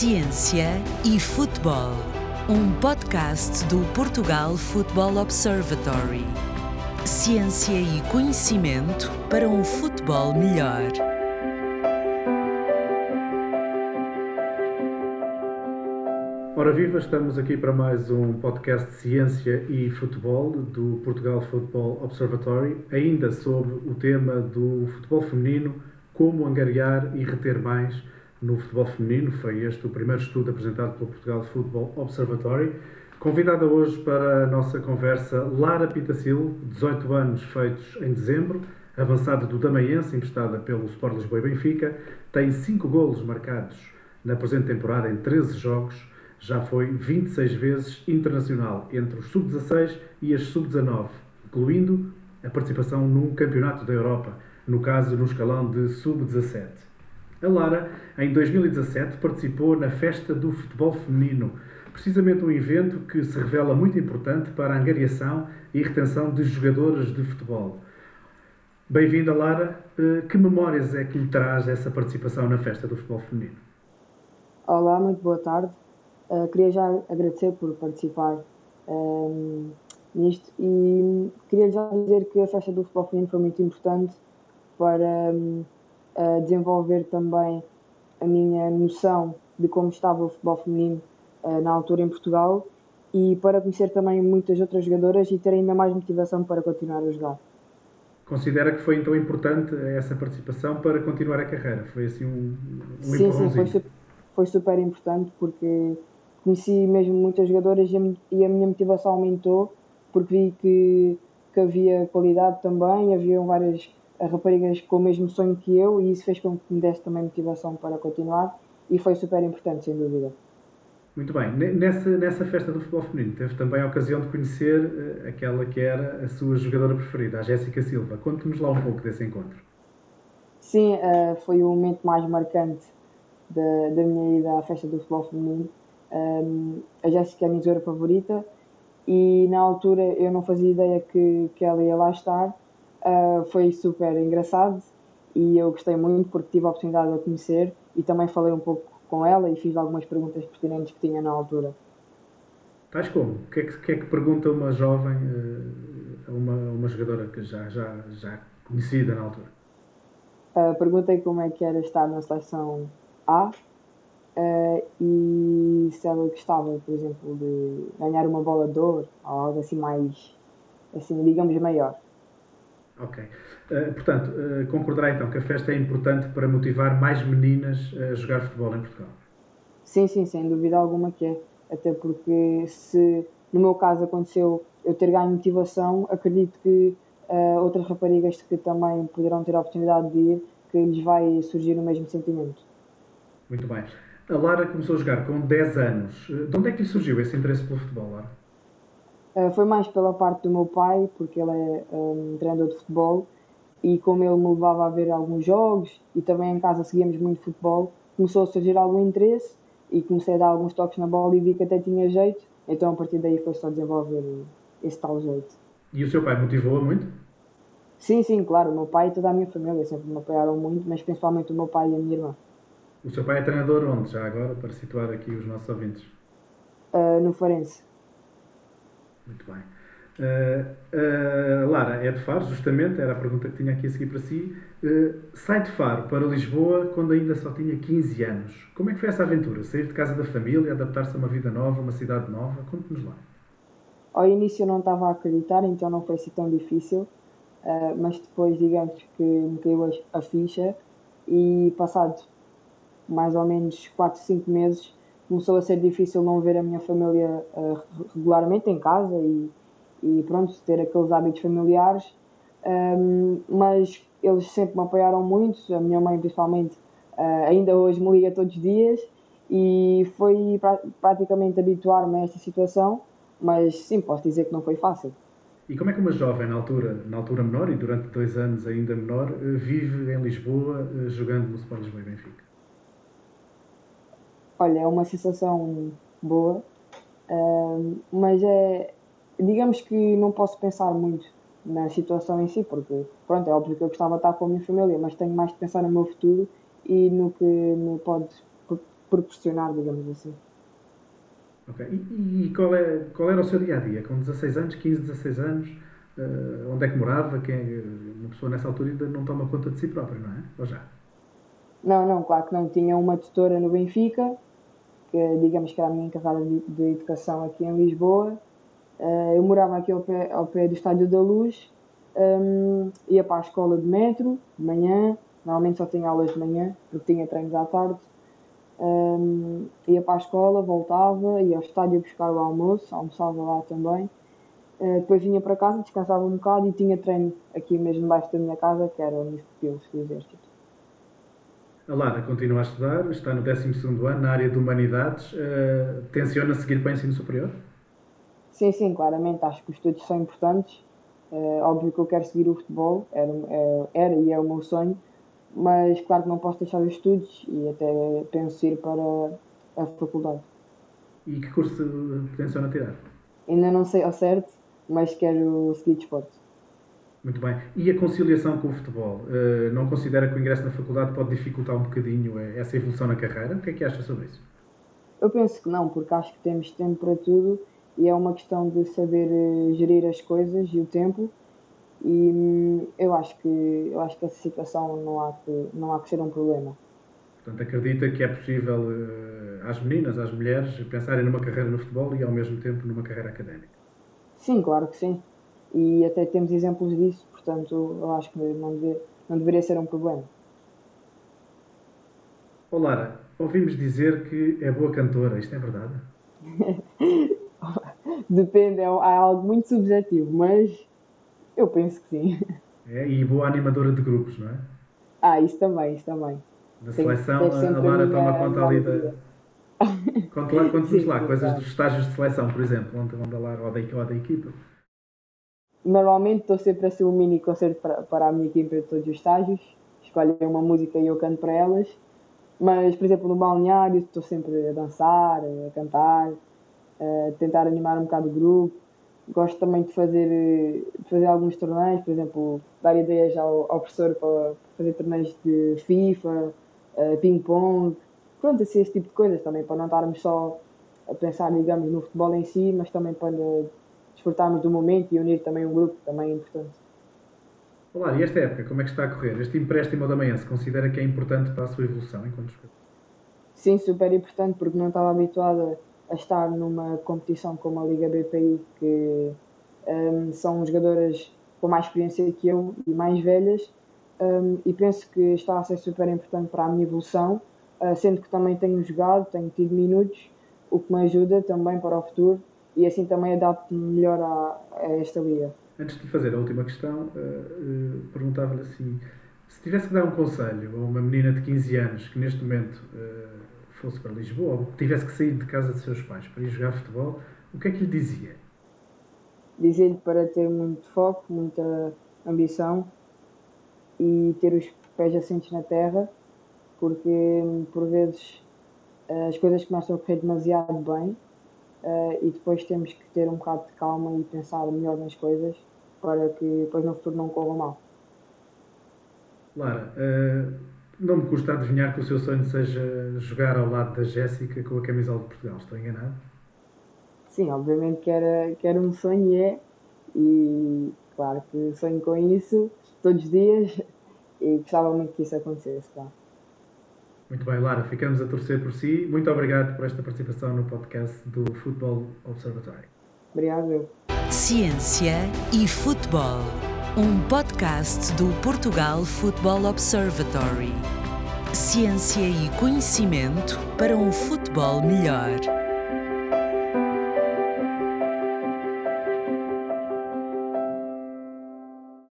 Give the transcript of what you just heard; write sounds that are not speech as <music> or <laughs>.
Ciência e Futebol, um podcast do Portugal Football Observatory. Ciência e conhecimento para um futebol melhor. Ora viva, estamos aqui para mais um podcast de Ciência e Futebol do Portugal Football Observatory, ainda sobre o tema do futebol feminino, como angariar e reter mais no futebol feminino. Foi este o primeiro estudo apresentado pelo Portugal Football Observatory. Convidada hoje para a nossa conversa Lara Pitacil, 18 anos feitos em dezembro, avançada do Damaense, emprestada pelo Sport Lisboa e Benfica, tem 5 golos marcados na presente temporada em 13 jogos, já foi 26 vezes internacional entre os sub-16 e as sub-19, incluindo a participação num campeonato da Europa, no caso no escalão de sub-17. A Lara, em 2017, participou na Festa do Futebol Feminino, precisamente um evento que se revela muito importante para a angariação e retenção de jogadoras de futebol. Bem-vinda, Lara. Eh, que memórias é que lhe traz essa participação na Festa do Futebol Feminino? Olá, muito boa tarde. Uh, queria já agradecer por participar um, ehm, nisto e queria já dizer que a festa do futebol feminino foi muito importante para um, uh, desenvolver também a minha noção de como estava o futebol feminino uh, na altura em Portugal e para conhecer também muitas outras jogadoras e ter ainda mais motivação para continuar a jogar. Considera que foi então importante essa participação para continuar a carreira? Foi assim um, um sim, sim, foi, foi super importante porque conheci mesmo muitas jogadoras e a minha motivação aumentou porque vi que, que havia qualidade também, haviam várias raparigas com o mesmo sonho que eu e isso fez com que me desse também motivação para continuar e foi super importante, sem dúvida. Muito bem. Nessa, nessa festa do futebol feminino, teve também a ocasião de conhecer uh, aquela que era a sua jogadora preferida, a Jéssica Silva. Conte-nos lá um pouco desse encontro. Sim, uh, foi o momento mais marcante da, da minha ida à festa do futebol feminino um, a Jéssica é a minha jogadora favorita e na altura eu não fazia ideia que, que ela ia lá estar. Uh, foi super engraçado e eu gostei muito porque tive a oportunidade de a conhecer e também falei um pouco com ela e fiz algumas perguntas pertinentes que tinha na altura. Tais como? O que é que, que, é que pergunta uma jovem a uh, uma, uma jogadora que já, já, já conhecida na altura? Uh, perguntei como é que era estar na seleção A Uh, e se ela gostava, por exemplo, de ganhar uma bola de ouro ou algo assim mais, assim, digamos, maior. Ok. Uh, portanto, uh, concordará então que a festa é importante para motivar mais meninas a jogar futebol em Portugal? Sim, sim, sem dúvida alguma que é. Até porque se no meu caso aconteceu eu ter ganho motivação, acredito que uh, outras raparigas que também poderão ter a oportunidade de ir, que lhes vai surgir o mesmo sentimento. Muito bem. A Lara começou a jogar com 10 anos. De onde é que lhe surgiu esse interesse pelo futebol, Lara? Uh, foi mais pela parte do meu pai, porque ele é um, treinador de futebol e como ele me levava a ver alguns jogos e também em casa seguíamos muito futebol, começou a surgir algum interesse e comecei a dar alguns toques na bola e vi que até tinha jeito, então a partir daí foi só desenvolver esse tal jeito. E o seu pai motivou-a muito? Sim, sim, claro. O meu pai e toda a minha família sempre me apoiaram muito, mas principalmente o meu pai e a minha irmã. O seu pai é treinador onde, já agora, para situar aqui os nossos ouvintes? Uh, no Farense. Muito bem. Uh, uh, Lara, é de Faro, justamente, era a pergunta que tinha aqui a seguir para si. Uh, sai de Faro para Lisboa quando ainda só tinha 15 anos. Como é que foi essa aventura? Sair de casa da família, adaptar-se a uma vida nova, uma cidade nova? Conte-nos lá. Ao início eu não estava a acreditar, então não foi assim tão difícil, mas depois, digamos que me caiu a ficha e passado mais ou menos 4, 5 meses, começou a ser difícil não ver a minha família uh, regularmente em casa e, e pronto, ter aqueles hábitos familiares. Um, mas eles sempre me apoiaram muito, a minha mãe principalmente, uh, ainda hoje me liga todos os dias e foi pra praticamente habituar-me a esta situação, mas sim, posso dizer que não foi fácil. E como é que uma jovem na altura, na altura menor e durante dois anos ainda menor, eh, vive em Lisboa jogando no Sport Lisboa e Benfica? Olha, é uma sensação boa, uh, mas é. Digamos que não posso pensar muito na situação em si, porque, pronto, é óbvio que eu gostava de estar com a minha família, mas tenho mais de pensar no meu futuro e no que me pode proporcionar, digamos assim. Ok. E, e, qual, é, qual era o seu dia a dia? Com 16 anos, 15, 16 anos? Uh, onde é que morava? Quem, uma pessoa nessa altura ainda não toma conta de si própria, não é? Ou já? Não, não, claro que não. Tinha uma tutora no Benfica, que digamos que era a minha encarregada de, de educação aqui em Lisboa. Uh, eu morava aqui ao pé, ao pé do Estádio da Luz, um, ia para a escola de metro, de manhã, normalmente só tinha aulas de manhã, porque tinha treinos à tarde. Um, ia para a escola, voltava, ia ao estádio buscar o almoço, almoçava lá também. Uh, depois vinha para casa, descansava um bocado e tinha treino aqui mesmo debaixo da minha casa, que era nos pupilos do Exército. A Lara continua a estudar, está no 12 ano na área de Humanidades. Uh, tenciona seguir para o ensino superior? Sim, sim, claramente. Acho que os estudos são importantes. Uh, óbvio que eu quero seguir o futebol, era, é, era e é o meu sonho, mas claro que não posso deixar os estudos e até penso ir para a faculdade. E que curso tenciona tirar? Ainda não sei ao certo, mas quero seguir desporto. Muito bem. E a conciliação com o futebol? Uh, não considera que o ingresso na faculdade pode dificultar um bocadinho essa evolução na carreira? O que é que acha sobre isso? Eu penso que não, porque acho que temos tempo para tudo e é uma questão de saber eh, gerir as coisas e o tempo. E hum, eu acho que eu acho que essa situação não há que não há que ser um problema. Portanto, acredita que é possível uh, às meninas, às mulheres, pensarem numa carreira no futebol e ao mesmo tempo numa carreira académica? Sim, claro que sim e até temos exemplos disso, portanto eu acho que não, dever, não deveria ser um problema. Olá, ouvimos dizer que é boa cantora, isto é verdade? <laughs> Depende, é, algo muito subjetivo, mas eu penso que sim. É, e boa animadora de grupos, não é? Ah, isso também, isso também. Da seleção, a Lara toma conta ali da. Conte lá, conte-nos <laughs> lá, coisas dos estágios de seleção, por exemplo, onde, onde a Lara, ou da, ou da equipa. Normalmente estou sempre a ser um mini concerto para, para a minha equipa de todos os estágios. Escolhem uma música e eu canto para elas. Mas, por exemplo, no balneário estou sempre a dançar, a cantar, a tentar animar um bocado o grupo. Gosto também de fazer, de fazer alguns torneios, por exemplo, dar ideias ao, ao professor para fazer torneios de FIFA, uh, ping-pong. Pronto, assim, esse tipo de coisas também, para não estarmos só a pensar, digamos, no futebol em si, mas também para desfrutarmos do momento e unir também um grupo, também é importante. Olá, e esta época, como é que está a correr? Este empréstimo da manhã se considera que é importante para a sua evolução enquanto jogador? Sim, super importante, porque não estava habituada a estar numa competição como a Liga BPI, que um, são jogadoras com mais experiência que eu e mais velhas, um, e penso que está a ser super importante para a minha evolução, uh, sendo que também tenho jogado, tenho tido minutos, o que me ajuda também para o futuro e assim também adapto-me melhor a, a, esta liga. Antes de fazer a última questão, uh, uh, perguntava-lhe assim: se tivesse que dar um conselho a uma menina de 15 anos que neste momento uh, fosse para Lisboa ou tivesse que sair de casa de seus pais para ir jogar futebol, o que é que lhe dizia? Dizia-lhe para ter muito foco, muita ambição e ter os pés assentes na terra, porque por vezes as coisas começam a correr demasiado bem uh, e depois temos que ter um bocado de calma e pensar melhor nas coisas para que depois no futuro não corra mal. Lara, uh, não me custa adivinhar que o seu sonho seja jogar ao lado da Jéssica com a camisola de Portugal, estou enganado? Sim, obviamente que era, que era um sonho e é, e claro que sonho com isso todos os dias e gostava muito que isso acontecesse. Muito bem, Lara, ficamos a torcer por si. Muito obrigado por esta participação no podcast do Futebol Observatório. Obrigado. Ciência e Futebol, um podcast do Portugal Futebol Observatory. Ciência e conhecimento para um futebol melhor.